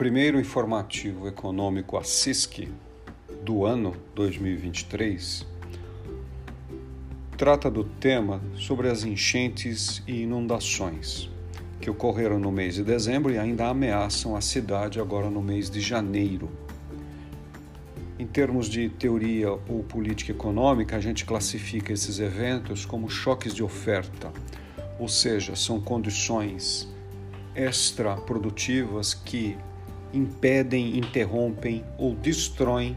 primeiro informativo econômico ASISC do ano 2023 trata do tema sobre as enchentes e inundações que ocorreram no mês de dezembro e ainda ameaçam a cidade agora no mês de janeiro. Em termos de teoria ou política econômica, a gente classifica esses eventos como choques de oferta, ou seja, são condições extraprodutivas que impedem, interrompem ou destroem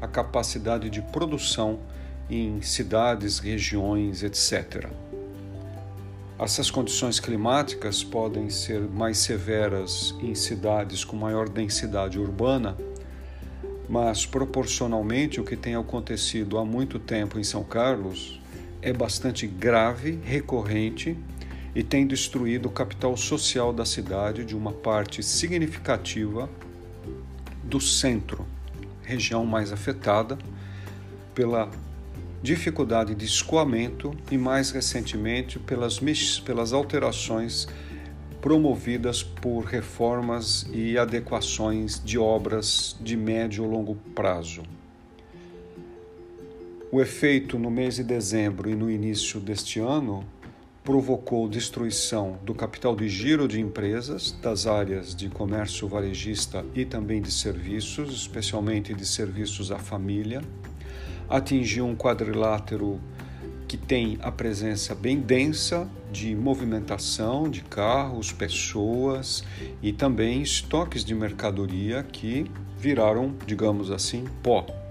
a capacidade de produção em cidades, regiões, etc. Essas condições climáticas podem ser mais severas em cidades com maior densidade urbana, mas proporcionalmente o que tem acontecido há muito tempo em São Carlos é bastante grave, recorrente e tem destruído o capital social da cidade de uma parte significativa do centro, região mais afetada pela dificuldade de escoamento e, mais recentemente, pelas, pelas alterações promovidas por reformas e adequações de obras de médio ou longo prazo. O efeito no mês de dezembro e no início deste ano provocou destruição do capital de giro de empresas das áreas de comércio varejista e também de serviços, especialmente de serviços à família. Atingiu um quadrilátero que tem a presença bem densa de movimentação de carros, pessoas e também estoques de mercadoria que viraram, digamos assim, pó.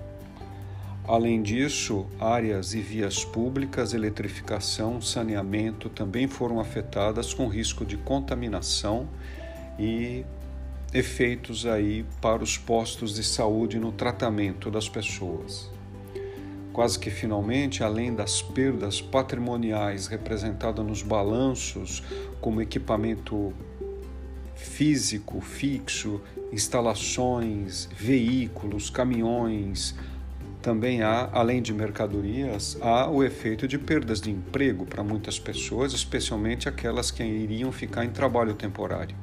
Além disso, áreas e vias públicas, eletrificação, saneamento também foram afetadas com risco de contaminação e efeitos aí para os postos de saúde no tratamento das pessoas. Quase que finalmente, além das perdas patrimoniais representadas nos balanços como equipamento físico, fixo, instalações, veículos, caminhões, também há, além de mercadorias, há o efeito de perdas de emprego para muitas pessoas, especialmente aquelas que iriam ficar em trabalho temporário.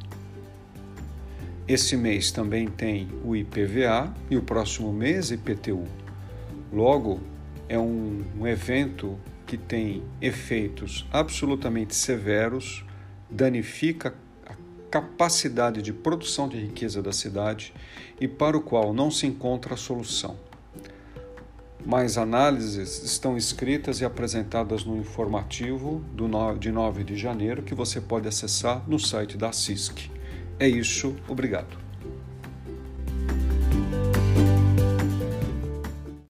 Esse mês também tem o IPVA e o próximo mês IPTU. Logo, é um, um evento que tem efeitos absolutamente severos, danifica a capacidade de produção de riqueza da cidade e para o qual não se encontra solução. Mais análises estão escritas e apresentadas no informativo do 9, de 9 de janeiro que você pode acessar no site da CISC. É isso, obrigado.